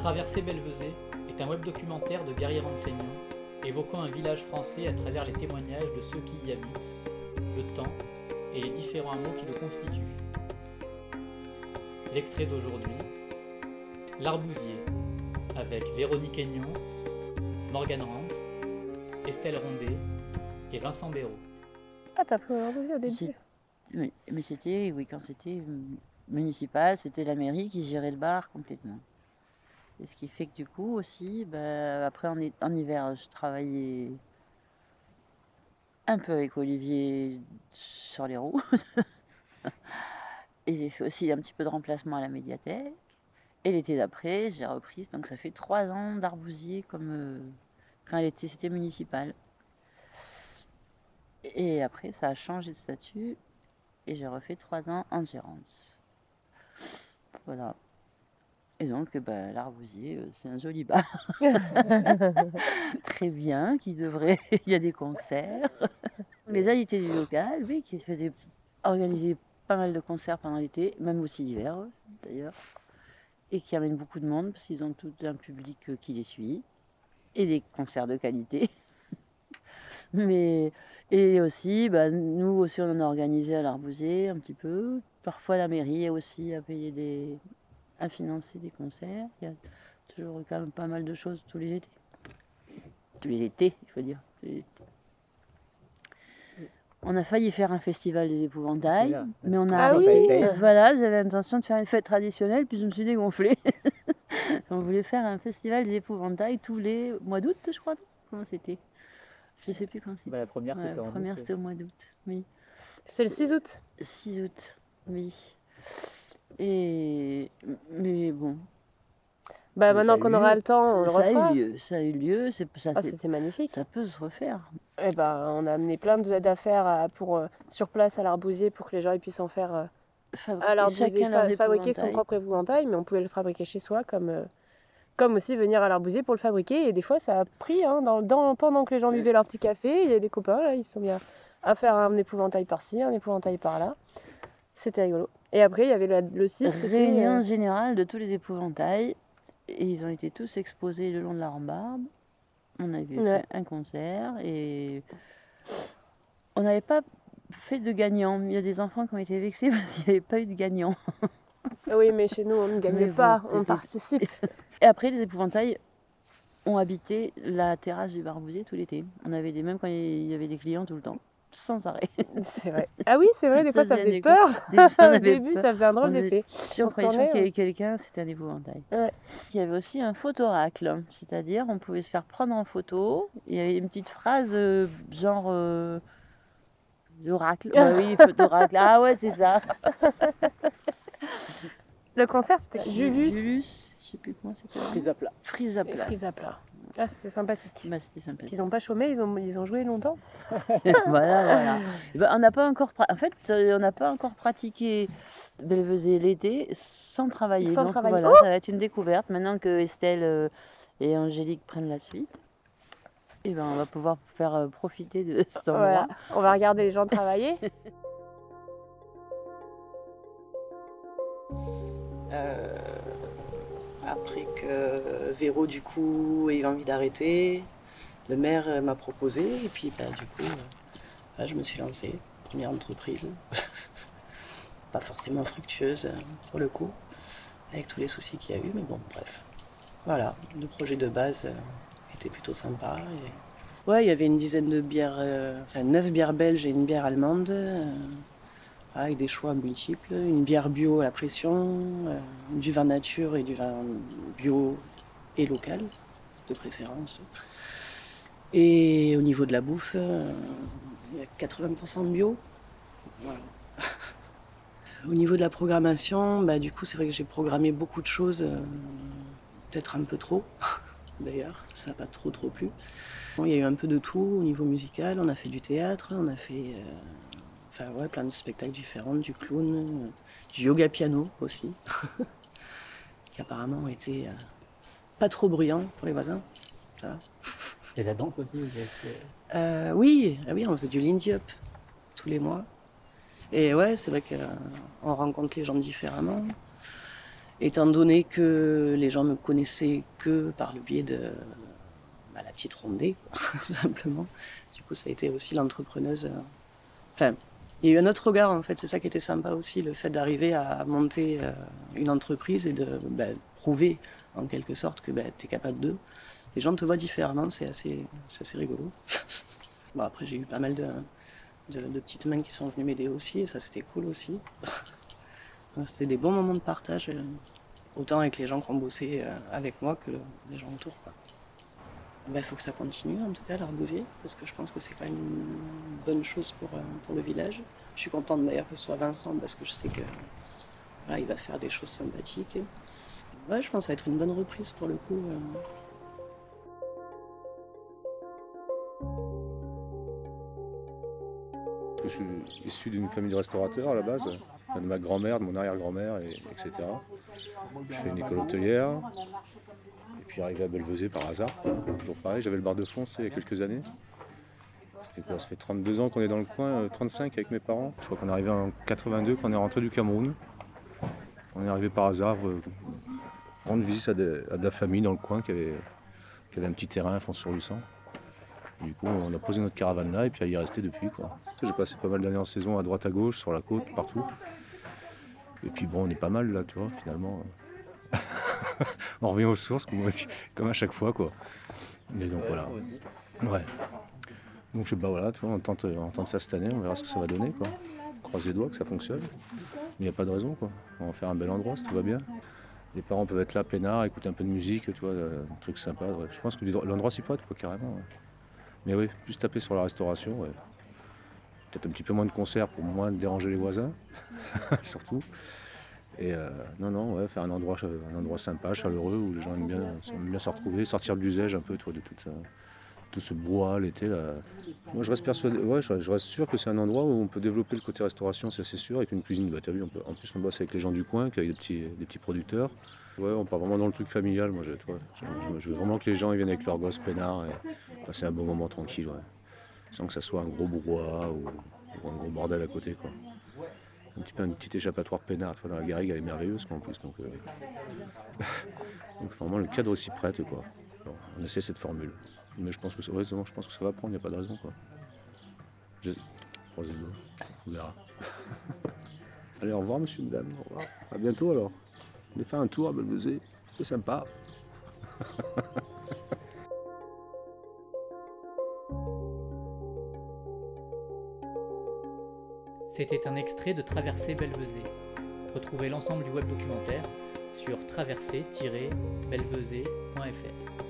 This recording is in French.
Traverser Belvezé est un web documentaire de Gary Renseignant évoquant un village français à travers les témoignages de ceux qui y habitent, le temps et les différents hameaux qui le constituent. L'extrait d'aujourd'hui, L'Arbousier, avec Véronique Aignon, Morgane Rance, Estelle Rondet et Vincent Béraud. Ah, t'as pris l'arbousier au début. Oui, mais c'était, oui, quand c'était municipal, c'était la mairie qui gérait le bar complètement. Et ce qui fait que du coup aussi, bah, après en, en hiver, je travaillais un peu avec Olivier sur les roues. Et j'ai fait aussi un petit peu de remplacement à la médiathèque. Et l'été d'après, j'ai repris, donc ça fait trois ans d'arbousier comme euh, quand elle était, c'était municipal. Et après, ça a changé de statut et j'ai refait trois ans en gérance. Voilà. Et donc, eh ben, l'arbousier, euh, c'est un joli bar. Très bien, qui devrait. Il y a des concerts. Les invités du local, oui, qui faisaient organiser pas mal de concerts pendant l'été, même aussi l'hiver d'ailleurs. Et qui amènent beaucoup de monde parce qu'ils ont tout un public euh, qui les suit. Et des concerts de qualité. Mais et aussi, bah, nous aussi, on en a organisé à l'Arbousier un petit peu. Parfois, la mairie aussi a payé des, a financé des concerts. Il y a toujours quand même pas mal de choses tous les étés. Tous les étés, il faut dire. tous les étés. On a failli faire un festival des épouvantails, Là. mais on a Ah arrêté. oui Voilà, j'avais l'intention de faire une fête traditionnelle, puis je me suis dégonflée. on voulait faire un festival des épouvantails tous les mois d'août, je crois. Comment c'était Je sais plus quand c'était. Bah, la première, Ouais, c'était la en première, août, c'était au mois d'août. Oui. C'était le 6 août. 6 août, oui. Et mais bon, Bah, Mais maintenant qu'on aura le temps, on le ça a eu lieu, ça a eu lieu, c'est ça, Ah, c'était magnifique. ça peut se refaire. Eh ben, on a amené plein de- d'affaires à- pour, euh, sur place à l'arbousier pour que les gens ils puissent en faire euh, à l'arbousier, chacun fa- fabriquer son propre épouvantail, mais on pouvait le fabriquer chez soi comme, euh, comme aussi venir à l'arbousier pour le fabriquer. Et des fois, ça a pris hein, dans, dans- pendant que les gens buvaient leur petit café. Il y a des copains là, ils se sont mis à, à faire un épouvantail par-ci, un épouvantail par-là. C'était rigolo. Et après, il y avait le, le 6, c'était. Réunion euh, générale de tous les épouvantails. Et ils ont été tous exposés le long de la rambarde. On avait Ouais. fait un concert et on n'avait pas fait de gagnant. Il y a des enfants qui ont été vexés parce qu'il n'y avait pas eu de gagnant. Oui, mais chez nous, on ne gagne Mais bon, pas, on participe. Et après, les épouvantails ont habité la terrasse du Barbousier tout l'été. On avait des, même quand il y avait des clients tout le temps, sans arrêt. C'est vrai. Ah oui, c'est vrai, des fois, Ça faisait peur. Au début, peur. ça faisait un drôle d'effet. Si on, On croyait qu'il y ouais. avait quelqu'un, c'était un épouvantail. Ouais. Il y avait aussi un photoracle, c'est-à-dire on pouvait se faire prendre en photo. Il y avait une petite phrase euh, genre euh, d'oracle. Bah oui, photoracle. Ah ouais, c'est ça. Le concert, c'était Julius Julius, je sais plus comment c'était. Prise à plat. Frise à plat. Prise à plat. Ah, c'était sympathique. Bah, c'était. Ils n'ont pas chômé, ils ont, ils ont joué longtemps. voilà, voilà. Eh ben, on n'a pas encore, en fait, euh, on n'a pas encore pratiqué Belvezé l'été sans travailler. Sans Donc travailler. voilà, ça va être une découverte. Maintenant que Estelle euh, et Angélique prennent la suite, et ben, on va pouvoir faire euh, profiter de cet endroit. Voilà. On va regarder les gens travailler. Véro, du coup, eu envie d'arrêter, le maire euh, m'a proposé, et puis bah, du coup, euh, bah, je me suis lancée. Première entreprise, pas forcément fructueuse euh, pour le coup, avec tous les soucis qu'il y a eu, mais bon, bref. Voilà, le projet de base euh, était plutôt sympa. Ouais, il y avait une dizaine de bières, euh, enfin neuf bières belges et une bière allemande. euh, avec des choix multiples, une bière bio à la pression, euh, du vin nature et du vin bio et local, de préférence. Et au niveau de la bouffe, euh, il y a 80% de bio. Au niveau de la programmation, bah, du coup, c'est vrai que j'ai programmé beaucoup de choses, euh, peut-être un peu trop, d'ailleurs, ça n'a pas trop trop plu. Il y a eu un peu de tout au niveau musical, on a fait du théâtre, on a fait euh, Enfin, ouais, plein de spectacles différents, du clown, euh, du yoga piano aussi, qui apparemment été euh, pas trop bruyants pour les voisins. Ça va. Et la danse aussi. vous avez fait- Euh, oui, ah oui, on faisait du Lindy Up tous les mois. Et ouais, c'est vrai qu'on rencontre les gens différemment. étant donné que les gens me connaissaient que par le biais de bah, la petite rondée, quoi, simplement. Du coup, ça a été aussi l'entrepreneuse. euh, Enfin, il y a eu un autre regard, en fait. C'est ça qui était sympa aussi, le fait d'arriver à monter euh, une entreprise et de bah, prouver, en quelque sorte, que bah, tu es capable d'eux. Les gens te voient différemment, c'est assez, rigolo. bon, après, j'ai eu pas mal de, de, de petites mains qui sont venues m'aider aussi, et ça, c'était cool aussi. C'était des bons moments de partage, euh, autant avec les gens qui ont bossé euh, avec moi que les gens autour. Il faut que ça continue, en tout cas, l'arbousier, parce que je pense que c'est quand même une bonne chose pour, euh, pour le village. Je suis contente d'ailleurs que ce soit Vincent, parce que je sais que il va faire des choses sympathiques. Je pense que ça va être une bonne reprise pour le coup. euh. Je suis issu d'une famille de restaurateurs à la base, de ma grand-mère, de mon arrière-grand-mère, et, etc. Je fais une école hôtelière, puis arrivé à Belvezé par hasard. Toujours pareil, j'avais le bar de fond il y a quelques années. Ça fait quoi? Ça fait 32 ans qu'on est dans le coin, euh, 35 avec mes parents. Je crois qu'on est arrivé en 82 quand on est rentré du Cameroun. On est arrivé par hasard, euh, rendre visite à de, la famille dans le coin qui avait, qui avait un petit terrain à fond sur Lucent. Du coup, on a posé notre caravane là et puis elle y est restée depuis. J'ai passé pas mal d'années en saison à droite à gauche, sur la côte, partout. Et puis bon, on est pas mal là, tu vois, finalement. on revient aux sources, comme, on dit, comme à chaque fois, quoi. Mais donc voilà. Ouais. Donc je sais pas, voilà, tu vois, on tente, on tente ça cette année, on verra ce que ça va donner, quoi. Croise les doigts que ça fonctionne. Mais il n'y a pas de raison, quoi. On va faire un bel endroit si tout va bien. Les parents peuvent être là, peinards, écouter un peu de musique, tu vois, euh, un truc sympa. ouais. Je pense que l'endroit s'y prête, quoi, carrément. ouais. Mais oui, plus taper sur la restauration, ouais. Peut-être un petit peu moins de concerts pour moins déranger les voisins, surtout. Et euh, non, non, faire un endroit, un endroit sympa, chaleureux, où les gens aiment bien, se retrouver, sortir de l'usage un peu, tu vois, de tout, tout ce brouhaha l'été. Moi, je reste persuadé, ouais, je, reste sûr que c'est un endroit où on peut développer le côté restauration, ça c'est sûr, avec une cuisine, en plus on bosse avec les gens du coin, avec des petits, des petits producteurs. Ouais, on part vraiment dans le truc familial, moi, je, je, veux vraiment que les gens ils viennent avec leurs gosses peinards et passer un bon moment tranquille. Sans que ça soit un gros brouhaha ou, ou un gros bordel à côté, quoi. Un petit peu un petit échappatoire peinard, dans la garrigue, elle est merveilleuse, quoi, en plus, donc... euh, donc vraiment, le cadre s'y prête, quoi. On essaie cette formule. Mais je pense que ça, je pense que ça va prendre, il n'y a pas de raison. Quoi. On verra. Allez, au revoir, monsieur, madame. Au revoir. À bientôt alors. On a fait un tour à Belvezé. C'est sympa. C'était un extrait de Traversée Belvezé. Retrouvez l'ensemble du web documentaire sur traversée-belvezé.fr.